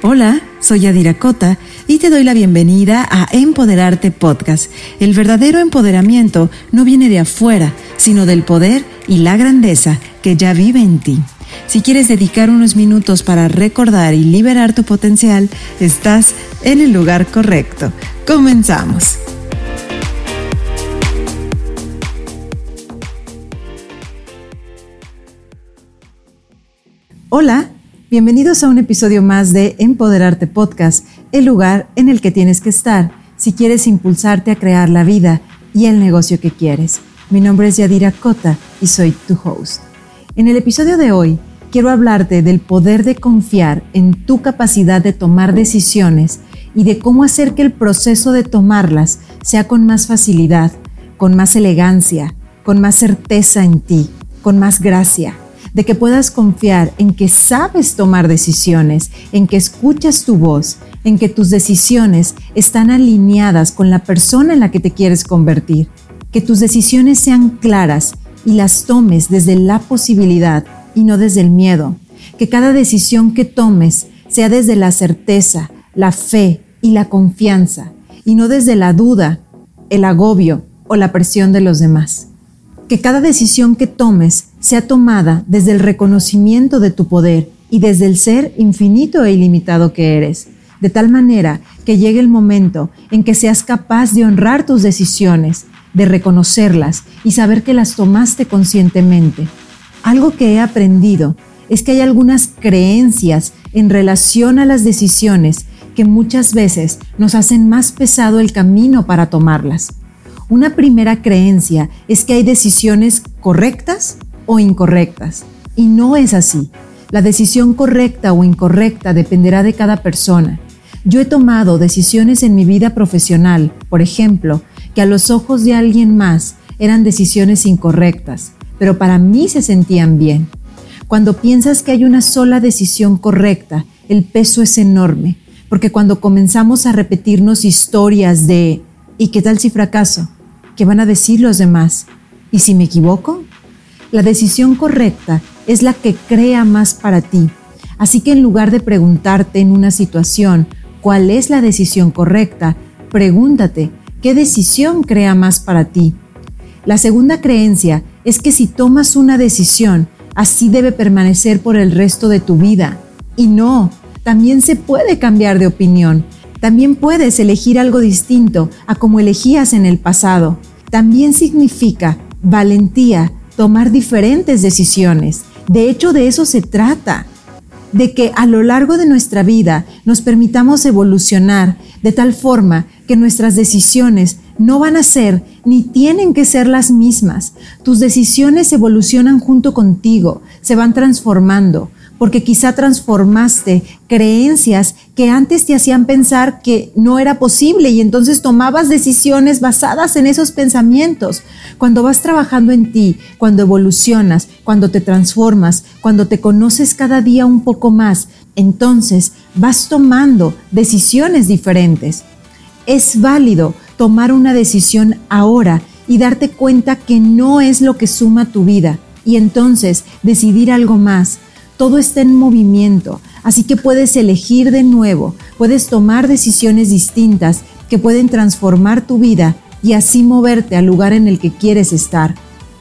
Hola, soy Adira Cota y te doy la bienvenida a Empoderarte Podcast. El verdadero empoderamiento no viene de afuera, sino del poder y la grandeza que ya vive en ti. Si quieres dedicar unos minutos para recordar y liberar tu potencial, estás en el lugar correcto. Comenzamos. Hola Bienvenidos a un episodio más de Empoderarte Podcast, el lugar en el que tienes que estar si quieres impulsarte a crear la vida y el negocio que quieres. Mi nombre es Yadira Cota y soy tu host. En el episodio de hoy quiero hablarte del poder de confiar en tu capacidad de tomar decisiones y de cómo hacer que el proceso de tomarlas sea con más facilidad, con más elegancia, con más certeza en ti, con más gracia de que puedas confiar en que sabes tomar decisiones, en que escuchas tu voz, en que tus decisiones están alineadas con la persona en la que te quieres convertir, que tus decisiones sean claras y las tomes desde la posibilidad y no desde el miedo, que cada decisión que tomes sea desde la certeza, la fe y la confianza, y no desde la duda, el agobio o la presión de los demás. Que cada decisión que tomes sea tomada desde el reconocimiento de tu poder y desde el ser infinito e ilimitado que eres, de tal manera que llegue el momento en que seas capaz de honrar tus decisiones, de reconocerlas y saber que las tomaste conscientemente. Algo que he aprendido es que hay algunas creencias en relación a las decisiones que muchas veces nos hacen más pesado el camino para tomarlas. Una primera creencia es que hay decisiones correctas o incorrectas. Y no es así. La decisión correcta o incorrecta dependerá de cada persona. Yo he tomado decisiones en mi vida profesional, por ejemplo, que a los ojos de alguien más eran decisiones incorrectas, pero para mí se sentían bien. Cuando piensas que hay una sola decisión correcta, el peso es enorme, porque cuando comenzamos a repetirnos historias de ¿y qué tal si fracaso? ¿Qué van a decir los demás? ¿Y si me equivoco? La decisión correcta es la que crea más para ti. Así que en lugar de preguntarte en una situación cuál es la decisión correcta, pregúntate qué decisión crea más para ti. La segunda creencia es que si tomas una decisión, así debe permanecer por el resto de tu vida. Y no, también se puede cambiar de opinión. También puedes elegir algo distinto a como elegías en el pasado. También significa valentía tomar diferentes decisiones. De hecho, de eso se trata, de que a lo largo de nuestra vida nos permitamos evolucionar de tal forma que nuestras decisiones no van a ser ni tienen que ser las mismas. Tus decisiones evolucionan junto contigo, se van transformando porque quizá transformaste creencias que antes te hacían pensar que no era posible y entonces tomabas decisiones basadas en esos pensamientos. Cuando vas trabajando en ti, cuando evolucionas, cuando te transformas, cuando te conoces cada día un poco más, entonces vas tomando decisiones diferentes. Es válido tomar una decisión ahora y darte cuenta que no es lo que suma tu vida y entonces decidir algo más todo está en movimiento, así que puedes elegir de nuevo, puedes tomar decisiones distintas que pueden transformar tu vida y así moverte al lugar en el que quieres estar.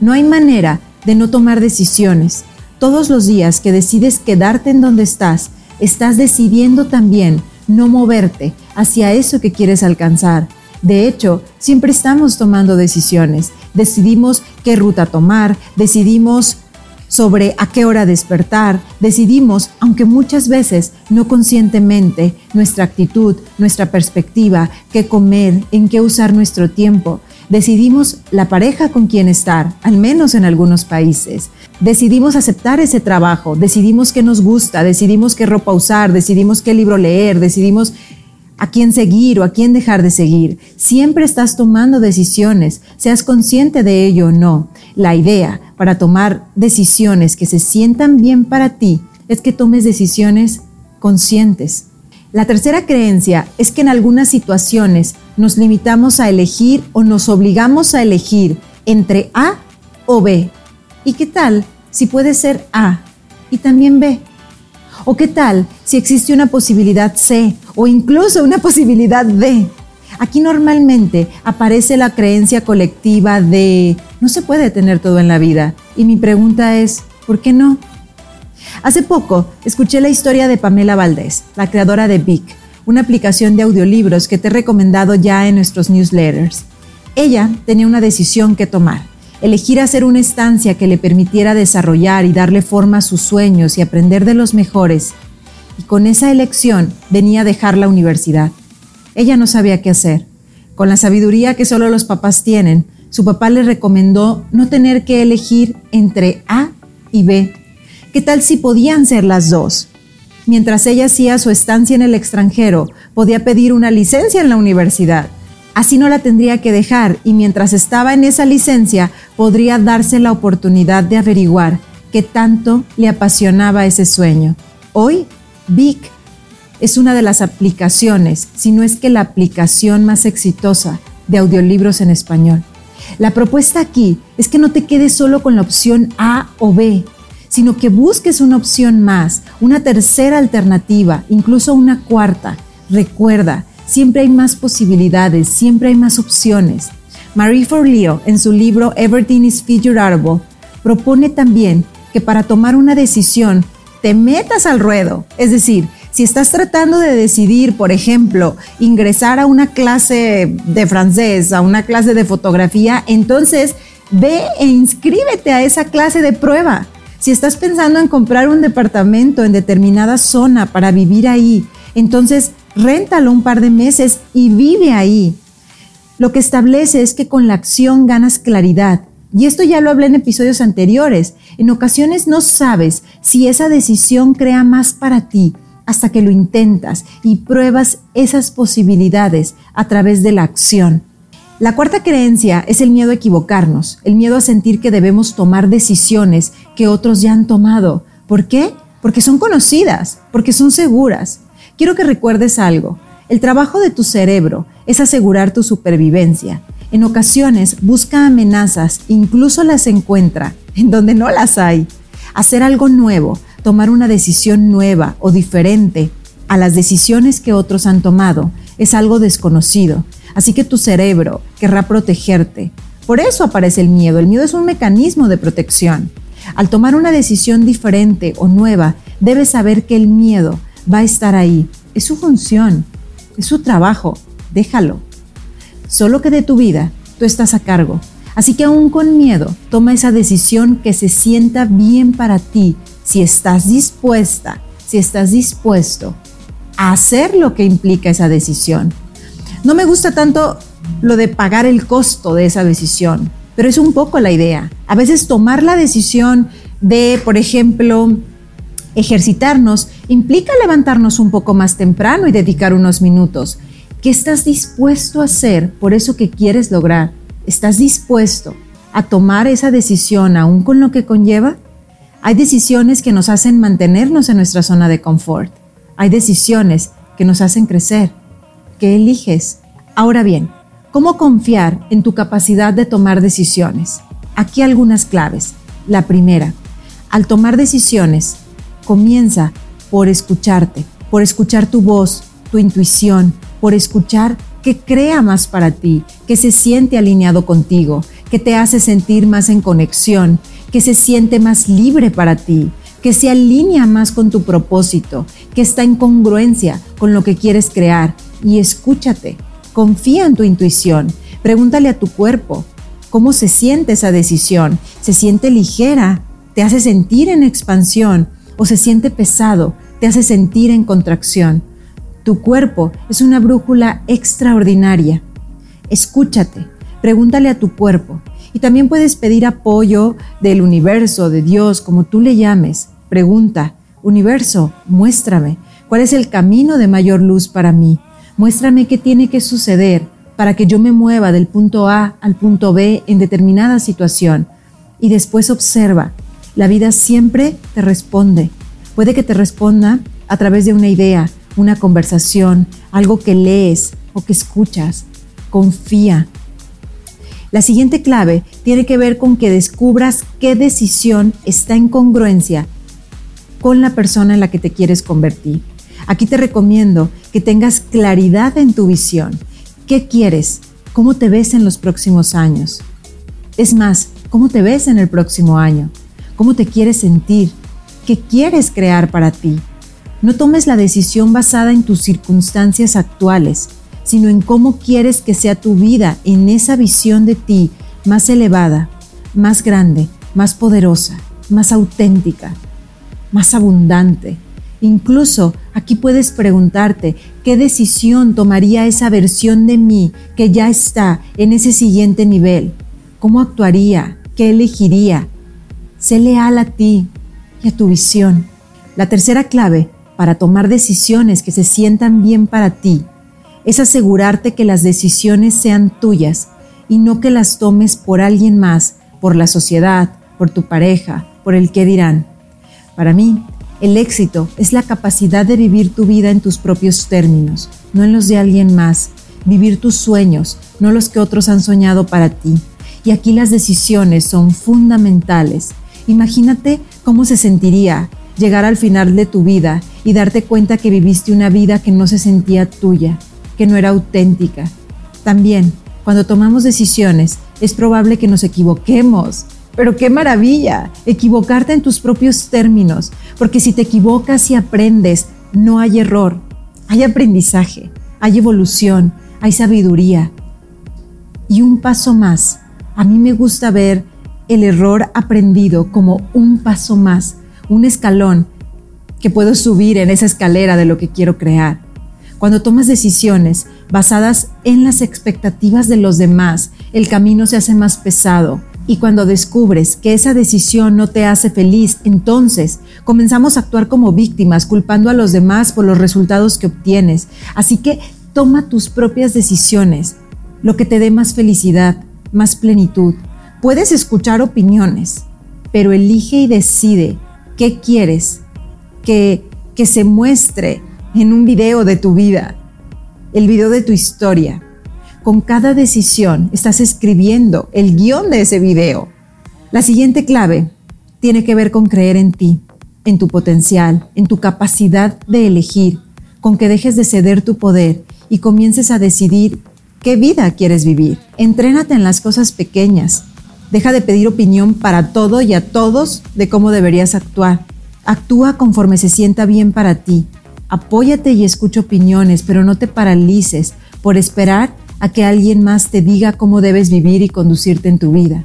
No hay manera de no tomar decisiones. Todos los días que decides quedarte en donde estás, estás decidiendo también no moverte hacia eso que quieres alcanzar. De hecho, siempre estamos tomando decisiones. Decidimos qué ruta tomar, decidimos sobre a qué hora despertar, decidimos, aunque muchas veces no conscientemente, nuestra actitud, nuestra perspectiva, qué comer, en qué usar nuestro tiempo. Decidimos la pareja con quien estar, al menos en algunos países. Decidimos aceptar ese trabajo, decidimos qué nos gusta, decidimos qué ropa usar, decidimos qué libro leer, decidimos a quién seguir o a quién dejar de seguir. Siempre estás tomando decisiones, seas consciente de ello o no. La idea para tomar decisiones que se sientan bien para ti es que tomes decisiones conscientes. La tercera creencia es que en algunas situaciones nos limitamos a elegir o nos obligamos a elegir entre A o B. ¿Y qué tal si puede ser A y también B? ¿O qué tal si existe una posibilidad C o incluso una posibilidad D? Aquí normalmente aparece la creencia colectiva de no se puede tener todo en la vida. Y mi pregunta es, ¿por qué no? Hace poco escuché la historia de Pamela Valdés, la creadora de Vic, una aplicación de audiolibros que te he recomendado ya en nuestros newsletters. Ella tenía una decisión que tomar, elegir hacer una estancia que le permitiera desarrollar y darle forma a sus sueños y aprender de los mejores. Y con esa elección venía a dejar la universidad. Ella no sabía qué hacer. Con la sabiduría que solo los papás tienen, su papá le recomendó no tener que elegir entre A y B. ¿Qué tal si podían ser las dos? Mientras ella hacía su estancia en el extranjero, podía pedir una licencia en la universidad. Así no la tendría que dejar y mientras estaba en esa licencia podría darse la oportunidad de averiguar qué tanto le apasionaba ese sueño. Hoy, Vic es una de las aplicaciones, si no es que la aplicación más exitosa de audiolibros en español. La propuesta aquí es que no te quedes solo con la opción A o B, sino que busques una opción más, una tercera alternativa, incluso una cuarta. Recuerda, siempre hay más posibilidades, siempre hay más opciones. Marie Forleo, en su libro Everything is Figureable, propone también que para tomar una decisión te metas al ruedo, es decir, si estás tratando de decidir, por ejemplo, ingresar a una clase de francés, a una clase de fotografía, entonces ve e inscríbete a esa clase de prueba. Si estás pensando en comprar un departamento en determinada zona para vivir ahí, entonces réntalo un par de meses y vive ahí. Lo que establece es que con la acción ganas claridad. Y esto ya lo hablé en episodios anteriores. En ocasiones no sabes si esa decisión crea más para ti hasta que lo intentas y pruebas esas posibilidades a través de la acción. La cuarta creencia es el miedo a equivocarnos, el miedo a sentir que debemos tomar decisiones que otros ya han tomado. ¿Por qué? Porque son conocidas, porque son seguras. Quiero que recuerdes algo. El trabajo de tu cerebro es asegurar tu supervivencia. En ocasiones busca amenazas, incluso las encuentra en donde no las hay. Hacer algo nuevo, tomar una decisión nueva o diferente a las decisiones que otros han tomado es algo desconocido. Así que tu cerebro querrá protegerte. Por eso aparece el miedo. El miedo es un mecanismo de protección. Al tomar una decisión diferente o nueva, debes saber que el miedo va a estar ahí. Es su función, es su trabajo. Déjalo. Solo que de tu vida tú estás a cargo. Así que aún con miedo, toma esa decisión que se sienta bien para ti si estás dispuesta, si estás dispuesto a hacer lo que implica esa decisión. No me gusta tanto lo de pagar el costo de esa decisión, pero es un poco la idea. A veces tomar la decisión de, por ejemplo, ejercitarnos implica levantarnos un poco más temprano y dedicar unos minutos. ¿Qué estás dispuesto a hacer por eso que quieres lograr? ¿Estás dispuesto a tomar esa decisión aún con lo que conlleva? Hay decisiones que nos hacen mantenernos en nuestra zona de confort. Hay decisiones que nos hacen crecer. ¿Qué eliges? Ahora bien, ¿cómo confiar en tu capacidad de tomar decisiones? Aquí algunas claves. La primera, al tomar decisiones, comienza por escucharte, por escuchar tu voz, tu intuición, por escuchar que crea más para ti, que se siente alineado contigo, que te hace sentir más en conexión, que se siente más libre para ti, que se alinea más con tu propósito, que está en congruencia con lo que quieres crear. Y escúchate, confía en tu intuición, pregúntale a tu cuerpo cómo se siente esa decisión. ¿Se siente ligera? ¿Te hace sentir en expansión? ¿O se siente pesado? ¿Te hace sentir en contracción? Tu cuerpo es una brújula extraordinaria. Escúchate, pregúntale a tu cuerpo, y también puedes pedir apoyo del universo, de Dios, como tú le llames. Pregunta, universo, muéstrame, ¿cuál es el camino de mayor luz para mí? Muéstrame qué tiene que suceder para que yo me mueva del punto A al punto B en determinada situación. Y después observa, la vida siempre te responde. Puede que te responda a través de una idea, una conversación, algo que lees o que escuchas. Confía, la siguiente clave tiene que ver con que descubras qué decisión está en congruencia con la persona en la que te quieres convertir. Aquí te recomiendo que tengas claridad en tu visión. ¿Qué quieres? ¿Cómo te ves en los próximos años? Es más, ¿cómo te ves en el próximo año? ¿Cómo te quieres sentir? ¿Qué quieres crear para ti? No tomes la decisión basada en tus circunstancias actuales, sino en cómo quieres que sea tu vida en esa visión de ti más elevada, más grande, más poderosa, más auténtica, más abundante. Incluso aquí puedes preguntarte qué decisión tomaría esa versión de mí que ya está en ese siguiente nivel. ¿Cómo actuaría? ¿Qué elegiría? Sé leal a ti y a tu visión. La tercera clave para tomar decisiones que se sientan bien para ti es asegurarte que las decisiones sean tuyas y no que las tomes por alguien más, por la sociedad, por tu pareja, por el que dirán. Para mí, el éxito es la capacidad de vivir tu vida en tus propios términos, no en los de alguien más, vivir tus sueños, no los que otros han soñado para ti. Y aquí las decisiones son fundamentales. Imagínate cómo se sentiría llegar al final de tu vida y darte cuenta que viviste una vida que no se sentía tuya, que no era auténtica. También, cuando tomamos decisiones, es probable que nos equivoquemos. Pero qué maravilla, equivocarte en tus propios términos, porque si te equivocas y aprendes, no hay error, hay aprendizaje, hay evolución, hay sabiduría. Y un paso más, a mí me gusta ver el error aprendido como un paso más, un escalón que puedo subir en esa escalera de lo que quiero crear. Cuando tomas decisiones basadas en las expectativas de los demás, el camino se hace más pesado. Y cuando descubres que esa decisión no te hace feliz, entonces comenzamos a actuar como víctimas, culpando a los demás por los resultados que obtienes. Así que toma tus propias decisiones, lo que te dé más felicidad, más plenitud. Puedes escuchar opiniones, pero elige y decide qué quieres que, que se muestre en un video de tu vida, el video de tu historia. Con cada decisión estás escribiendo el guion de ese video. La siguiente clave tiene que ver con creer en ti, en tu potencial, en tu capacidad de elegir, con que dejes de ceder tu poder y comiences a decidir qué vida quieres vivir. Entrénate en las cosas pequeñas. Deja de pedir opinión para todo y a todos de cómo deberías actuar. Actúa conforme se sienta bien para ti Apóyate y escucha opiniones, pero no te paralices por esperar a que alguien más te diga cómo debes vivir y conducirte en tu vida.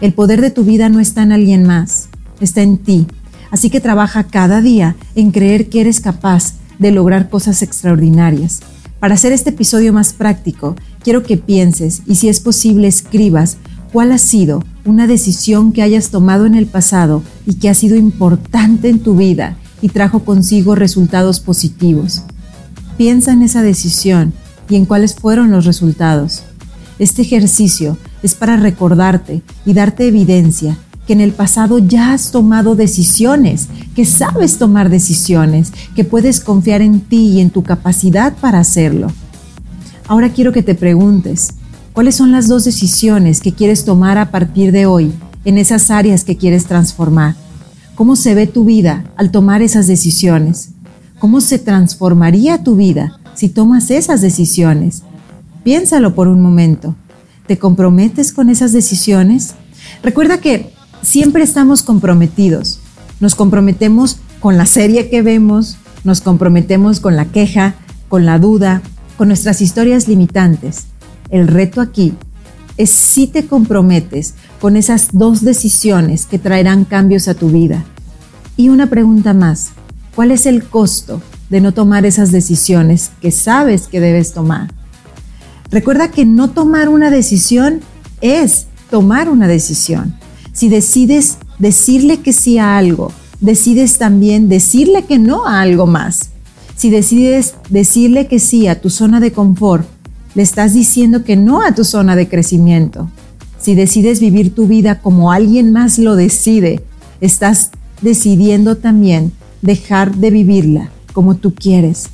El poder de tu vida no está en alguien más, está en ti. Así que trabaja cada día en creer que eres capaz de lograr cosas extraordinarias. Para hacer este episodio más práctico, quiero que pienses y si es posible escribas cuál ha sido una decisión que hayas tomado en el pasado y que ha sido importante en tu vida y trajo consigo resultados positivos. Piensa en esa decisión y en cuáles fueron los resultados. Este ejercicio es para recordarte y darte evidencia que en el pasado ya has tomado decisiones, que sabes tomar decisiones, que puedes confiar en ti y en tu capacidad para hacerlo. Ahora quiero que te preguntes, ¿cuáles son las dos decisiones que quieres tomar a partir de hoy en esas áreas que quieres transformar? ¿Cómo se ve tu vida al tomar esas decisiones? ¿Cómo se transformaría tu vida si tomas esas decisiones? Piénsalo por un momento. ¿Te comprometes con esas decisiones? Recuerda que siempre estamos comprometidos. Nos comprometemos con la serie que vemos, nos comprometemos con la queja, con la duda, con nuestras historias limitantes. El reto aquí es si te comprometes con esas dos decisiones que traerán cambios a tu vida. Y una pregunta más, ¿cuál es el costo de no tomar esas decisiones que sabes que debes tomar? Recuerda que no tomar una decisión es tomar una decisión. Si decides decirle que sí a algo, decides también decirle que no a algo más. Si decides decirle que sí a tu zona de confort, le estás diciendo que no a tu zona de crecimiento. Si decides vivir tu vida como alguien más lo decide, estás decidiendo también dejar de vivirla como tú quieres.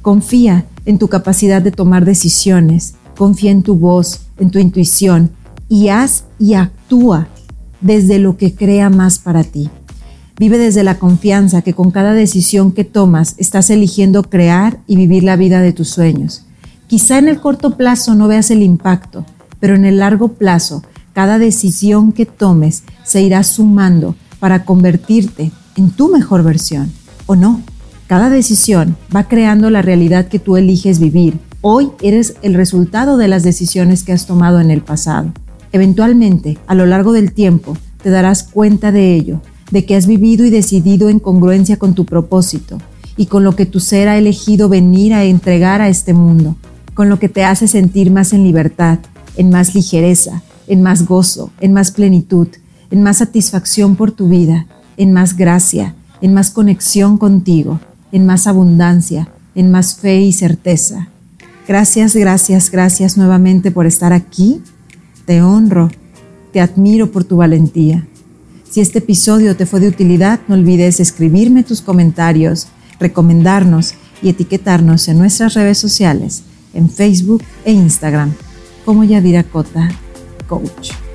Confía en tu capacidad de tomar decisiones, confía en tu voz, en tu intuición y haz y actúa desde lo que crea más para ti. Vive desde la confianza que con cada decisión que tomas estás eligiendo crear y vivir la vida de tus sueños. Quizá en el corto plazo no veas el impacto, pero en el largo plazo, cada decisión que tomes se irá sumando para convertirte en tu mejor versión. ¿O no? Cada decisión va creando la realidad que tú eliges vivir. Hoy eres el resultado de las decisiones que has tomado en el pasado. Eventualmente, a lo largo del tiempo, te darás cuenta de ello, de que has vivido y decidido en congruencia con tu propósito y con lo que tu ser ha elegido venir a entregar a este mundo, con lo que te hace sentir más en libertad, en más ligereza, en más gozo, en más plenitud, en más satisfacción por tu vida, en más gracia, en más conexión contigo, en más abundancia, en más fe y certeza. Gracias, gracias, gracias nuevamente por estar aquí. Te honro, te admiro por tu valentía. Si este episodio te fue de utilidad, no olvides escribirme tus comentarios, recomendarnos y etiquetarnos en nuestras redes sociales, en Facebook e Instagram, como Yadira Cota Coach.